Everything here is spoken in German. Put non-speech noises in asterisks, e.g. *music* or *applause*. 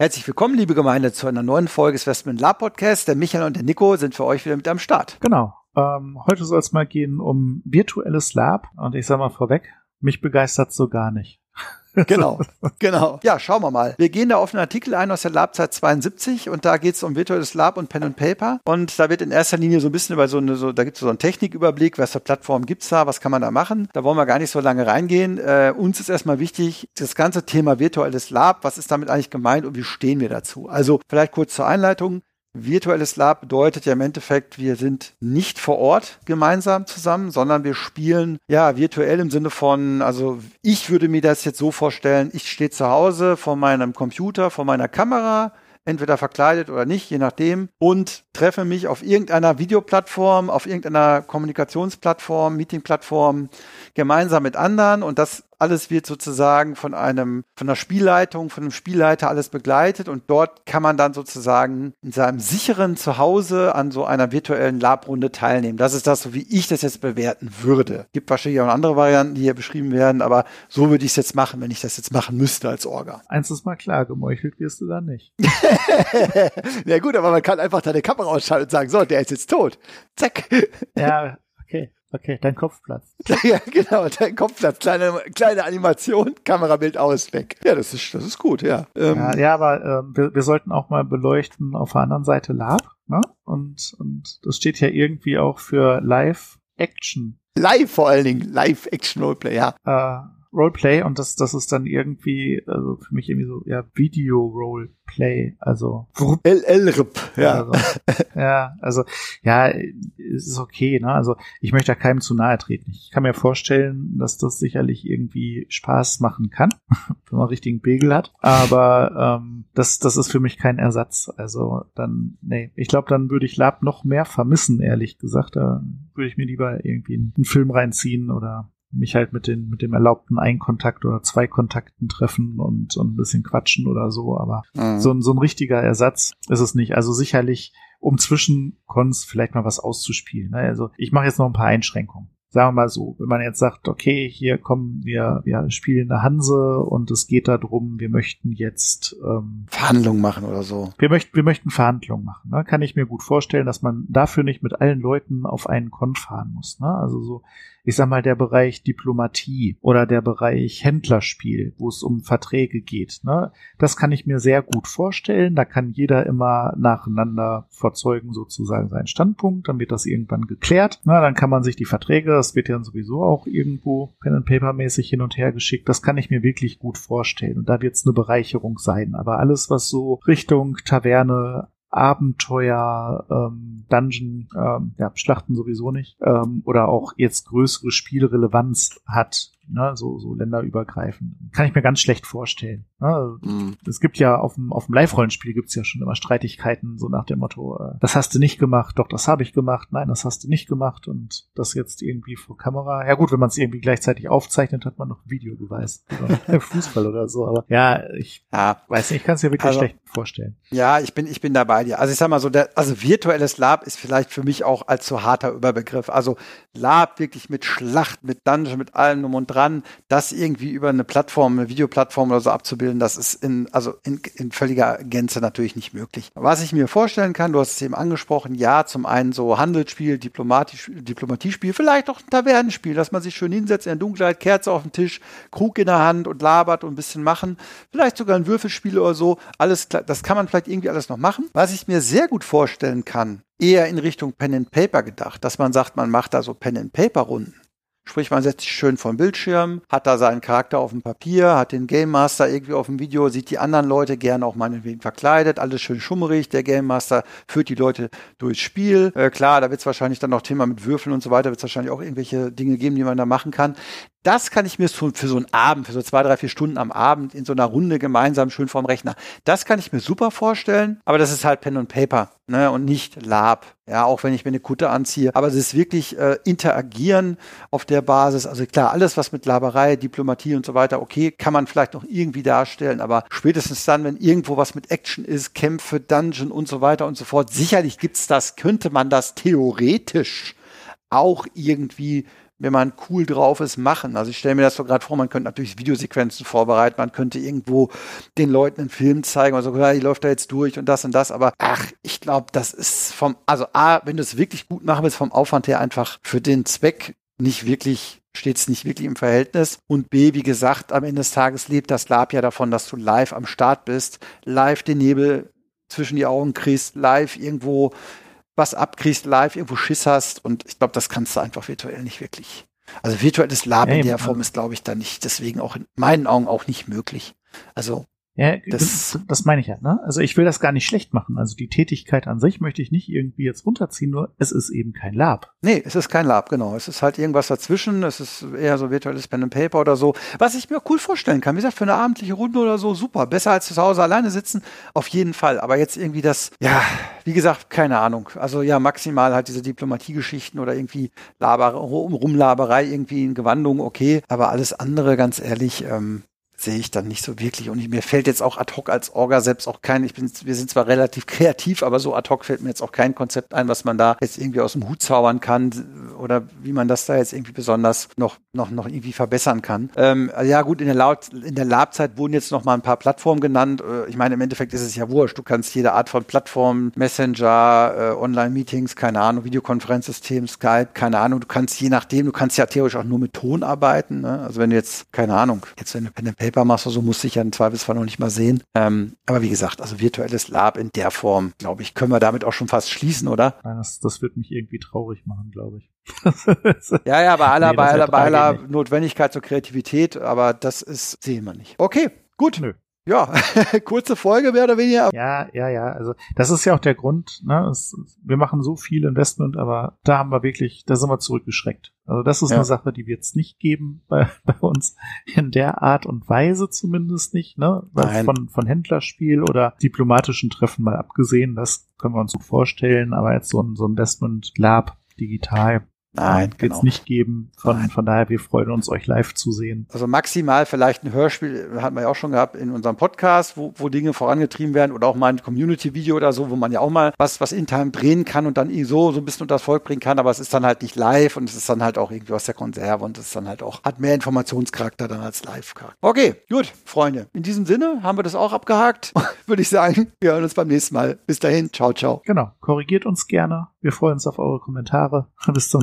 Herzlich willkommen, liebe Gemeinde, zu einer neuen Folge des Westman Lab Podcast. Der Michael und der Nico sind für euch wieder mit am Start. Genau. Ähm, heute soll es mal gehen um virtuelles Lab. Und ich sage mal vorweg, mich begeistert so gar nicht. Genau, genau. Ja, schauen wir mal. Wir gehen da auf einen Artikel ein aus der Labzeit 72 und da geht es um virtuelles Lab und Pen and Paper. Und da wird in erster Linie so ein bisschen über so eine, so, da gibt es so einen Techniküberblick, was für Plattformen gibt's da, was kann man da machen. Da wollen wir gar nicht so lange reingehen. Äh, uns ist erstmal wichtig, das ganze Thema virtuelles Lab, was ist damit eigentlich gemeint und wie stehen wir dazu? Also vielleicht kurz zur Einleitung. Virtuelles Lab bedeutet ja im Endeffekt, wir sind nicht vor Ort gemeinsam zusammen, sondern wir spielen ja virtuell im Sinne von, also ich würde mir das jetzt so vorstellen, ich stehe zu Hause vor meinem Computer, vor meiner Kamera, entweder verkleidet oder nicht, je nachdem, und treffe mich auf irgendeiner Videoplattform, auf irgendeiner Kommunikationsplattform, Meetingplattform gemeinsam mit anderen und das alles wird sozusagen von einem, von der Spielleitung, von einem Spielleiter alles begleitet und dort kann man dann sozusagen in seinem sicheren Zuhause an so einer virtuellen Labrunde teilnehmen. Das ist das, so wie ich das jetzt bewerten würde. Gibt wahrscheinlich auch andere Varianten, die hier beschrieben werden, aber so würde ich es jetzt machen, wenn ich das jetzt machen müsste als Orga. Eins ist mal klar, gemeuchelt wirst du dann nicht. *laughs* ja gut, aber man kann einfach deine Kamera ausschalten und sagen, so, der ist jetzt tot. Zack. Ja, okay. Okay, dein Kopf platzt. *laughs* Ja, genau, dein Kopf platzt. Kleine, kleine Animation, Kamerabild aus, weg. Ja, das ist, das ist gut, ja. Ähm, ja, ja, aber ähm, wir, wir sollten auch mal beleuchten auf der anderen Seite Lab, ne? Und, und das steht ja irgendwie auch für Live-Action. Live vor allen Dingen, Live-Action-Roleplay, ja. Äh, Roleplay und das, das ist dann irgendwie, also für mich irgendwie so, ja, Video-Roleplay, also. LL-Rip, ja. Also, ja, also, ja, es ist okay, ne, also ich möchte da keinem zu nahe treten. Ich kann mir vorstellen, dass das sicherlich irgendwie Spaß machen kann, *laughs* wenn man richtigen Pegel hat, aber ähm, das, das ist für mich kein Ersatz, also dann, nee, ich glaube, dann würde ich Lab noch mehr vermissen, ehrlich gesagt, da würde ich mir lieber irgendwie einen Film reinziehen oder mich halt mit den mit dem erlaubten Einkontakt oder zwei Kontakten treffen und, und ein bisschen quatschen oder so, aber mhm. so, ein so ein richtiger Ersatz ist es nicht. Also sicherlich, um zwischen Cons vielleicht mal was auszuspielen. Ne? Also ich mache jetzt noch ein paar Einschränkungen sagen wir mal so, wenn man jetzt sagt, okay, hier kommen wir, wir spielen eine Hanse und es geht darum, wir möchten jetzt ähm, Verhandlungen machen oder so. Wir möchten, wir möchten Verhandlungen machen. Ne? Kann ich mir gut vorstellen, dass man dafür nicht mit allen Leuten auf einen Kon fahren muss. Ne? Also so, ich sag mal, der Bereich Diplomatie oder der Bereich Händlerspiel, wo es um Verträge geht. Ne? Das kann ich mir sehr gut vorstellen. Da kann jeder immer nacheinander verzeugen sozusagen seinen Standpunkt. Dann wird das irgendwann geklärt. Na, dann kann man sich die Verträge, das wird ja sowieso auch irgendwo Pen and Paper mäßig hin und her geschickt. Das kann ich mir wirklich gut vorstellen. Und da wird es eine Bereicherung sein. Aber alles, was so Richtung Taverne, Abenteuer, ähm, Dungeon, ähm, ja, Schlachten sowieso nicht, ähm, oder auch jetzt größere Spielrelevanz hat, ne, so, so länderübergreifend. Kann ich mir ganz schlecht vorstellen. Ne? Mhm. Es gibt ja auf dem, auf dem Live-Rollenspiel gibt's ja schon immer Streitigkeiten, so nach dem Motto, äh, das hast du nicht gemacht, doch das habe ich gemacht, nein, das hast du nicht gemacht und das jetzt irgendwie vor Kamera. Ja gut, wenn man es irgendwie gleichzeitig aufzeichnet, hat man noch Videobeweis. *laughs* Fußball oder so, aber ja, ich ja. weiß nicht, ich kann es mir wirklich also, schlecht vorstellen. Ja, ich bin, ich bin dabei dir. Also ich sag mal so, der, also virtuelles Lab ist vielleicht für mich auch als so harter Überbegriff. Also Lab wirklich mit Schlacht, mit Dungeon, mit allem um und dran dran, das irgendwie über eine Plattform, eine Videoplattform oder so abzubilden, das ist in, also in, in völliger Gänze natürlich nicht möglich. Was ich mir vorstellen kann, du hast es eben angesprochen, ja, zum einen so Handelsspiel, Diplomatiespiel, vielleicht auch ein Tavernenspiel, dass man sich schön hinsetzt in der Dunkelheit, Kerze auf dem Tisch, Krug in der Hand und labert und ein bisschen machen. Vielleicht sogar ein Würfelspiel oder so. Alles das kann man vielleicht irgendwie alles noch machen. Was ich mir sehr gut vorstellen kann, eher in Richtung Pen and Paper gedacht, dass man sagt, man macht da so Pen and Paper Runden. Sprich, man setzt sich schön vor den Bildschirm, hat da seinen Charakter auf dem Papier, hat den Game Master irgendwie auf dem Video, sieht die anderen Leute gerne auch meinetwegen verkleidet, alles schön schummerig. Der Game Master führt die Leute durchs Spiel. Äh, klar, da wird es wahrscheinlich dann noch Thema mit Würfeln und so weiter, wird es wahrscheinlich auch irgendwelche Dinge geben, die man da machen kann Das kann ich mir für, für so einen Abend, für so zwei, drei, vier Stunden am Abend in so einer Runde gemeinsam schön vorm Rechner. Das kann ich mir super vorstellen, aber das ist halt Pen und Paper ne, und nicht Lab. Ja, auch wenn ich mir eine Kutte anziehe. Aber es ist wirklich äh, interagieren auf der Basis. Also klar, alles, was mit Laberei, Diplomatie und so weiter, okay, kann man vielleicht noch irgendwie darstellen. Aber spätestens dann, wenn irgendwo was mit Action ist, Kämpfe, Dungeon und so weiter und so fort, sicherlich gibt's das, könnte man das theoretisch auch irgendwie wenn man cool drauf ist, machen. Also ich stelle mir das so gerade vor, man könnte natürlich Videosequenzen vorbereiten, man könnte irgendwo den Leuten einen Film zeigen und so, ja, die läuft da jetzt durch und das und das, aber ach, ich glaube, das ist vom, also A, wenn du es wirklich gut machen willst, vom Aufwand her einfach für den Zweck nicht wirklich steht es nicht wirklich im Verhältnis. Und B, wie gesagt, am Ende des Tages lebt das Lab ja davon, dass du live am Start bist, live den Nebel zwischen die Augen kriegst, live irgendwo was abkriegst, live irgendwo Schiss hast. Und ich glaube, das kannst du einfach virtuell nicht wirklich. Also virtuelles Lab ja, in der Form ist, glaube ich, da nicht, deswegen auch in meinen Augen auch nicht möglich. Also ja, das, das meine ich ja. Ne? Also ich will das gar nicht schlecht machen. Also die Tätigkeit an sich möchte ich nicht irgendwie jetzt runterziehen, nur es ist eben kein Lab. Nee, es ist kein Lab, genau. Es ist halt irgendwas dazwischen. Es ist eher so virtuelles Pen and Paper oder so. Was ich mir cool vorstellen kann. Wie gesagt, für eine abendliche Runde oder so, super. Besser als zu Hause alleine sitzen, auf jeden Fall. Aber jetzt irgendwie das, ja, wie gesagt, keine Ahnung. Also ja, maximal halt diese Diplomatiegeschichten oder irgendwie Laber, Rumlaberei irgendwie in Gewandung, okay. Aber alles andere, ganz ehrlich, ähm, sehe ich dann nicht so wirklich. Und mir fällt jetzt auch ad hoc als Orga selbst auch kein, ich bin, wir sind zwar relativ *laughs* kreativ, aber so ad hoc fällt mir jetzt auch kein Konzept ein, was man da jetzt irgendwie aus dem Hut zaubern kann oder wie man das da jetzt irgendwie besonders noch, noch, noch irgendwie verbessern kann. Ähm, ja gut, in der, Laut, in der Labzeit wurden jetzt noch mal ein paar Plattformen genannt. Äh, ich meine, im Endeffekt ist es ja wurscht. Du kannst jede Art von Plattform, Messenger, äh, Online-Meetings, keine Ahnung, Videokonferenzsystem, Skype, keine Ahnung. Du kannst je nachdem, du kannst ja theoretisch auch nur mit Ton arbeiten. Ne? Also wenn du jetzt, keine Ahnung, jetzt wenn du Pen Paper oder so, musst du dich ja im Zweifelsfall noch nicht mal sehen. Ähm, aber wie gesagt, also virtuelles Lab in der Form, glaube ich, können wir damit auch schon fast schließen, oder? Das, das wird mich irgendwie traurig machen, glaube ich. ja, ja, bei aller, *laughs* nee, bei aller, bei aller Notwendigkeit zur Kreativität, aber das ist, sehen wir nicht. Okay, gut. Nö ja, *laughs* kurze Folge mehr oder weniger. Ja, ja, ja. Also das ist ja auch der Grund. Ne? Es, wir machen so viel Investment, aber da haben wir wirklich, da sind wir zurückgeschreckt. Also das ist ja. eine Sache, die wird es nicht geben bei, *laughs* bei uns in der Art und Weise zumindest nicht. Ne? Nein. Von, von Händlerspiel oder diplomatischen Treffen mal abgesehen, das können wir uns so vorstellen. Aber jetzt so ein, so ein Investment Lab digital, Nein, wird genau. nicht geben. Von, von daher, wir freuen uns, euch live zu sehen. Also maximal vielleicht ein Hörspiel, hatten wir ja auch schon gehabt in unserem Podcast, wo, wo Dinge vorangetrieben werden oder auch mal ein Community-Video oder so, wo man ja auch mal was, was intern drehen kann und dann so, so ein bisschen unter das Volk bringen kann, aber es ist dann halt nicht live und es ist dann halt auch irgendwie aus der Konserve und es ist dann halt auch, hat mehr Informationscharakter dann als Live-Charakter. Okay, gut, Freunde. In diesem Sinne haben wir das auch abgehakt. *laughs* Würde ich sagen, wir hören uns beim nächsten Mal. Bis dahin, ciao, ciao. Genau, korrigiert uns gerne. Wir freuen uns auf eure Kommentare. *laughs* Bis zum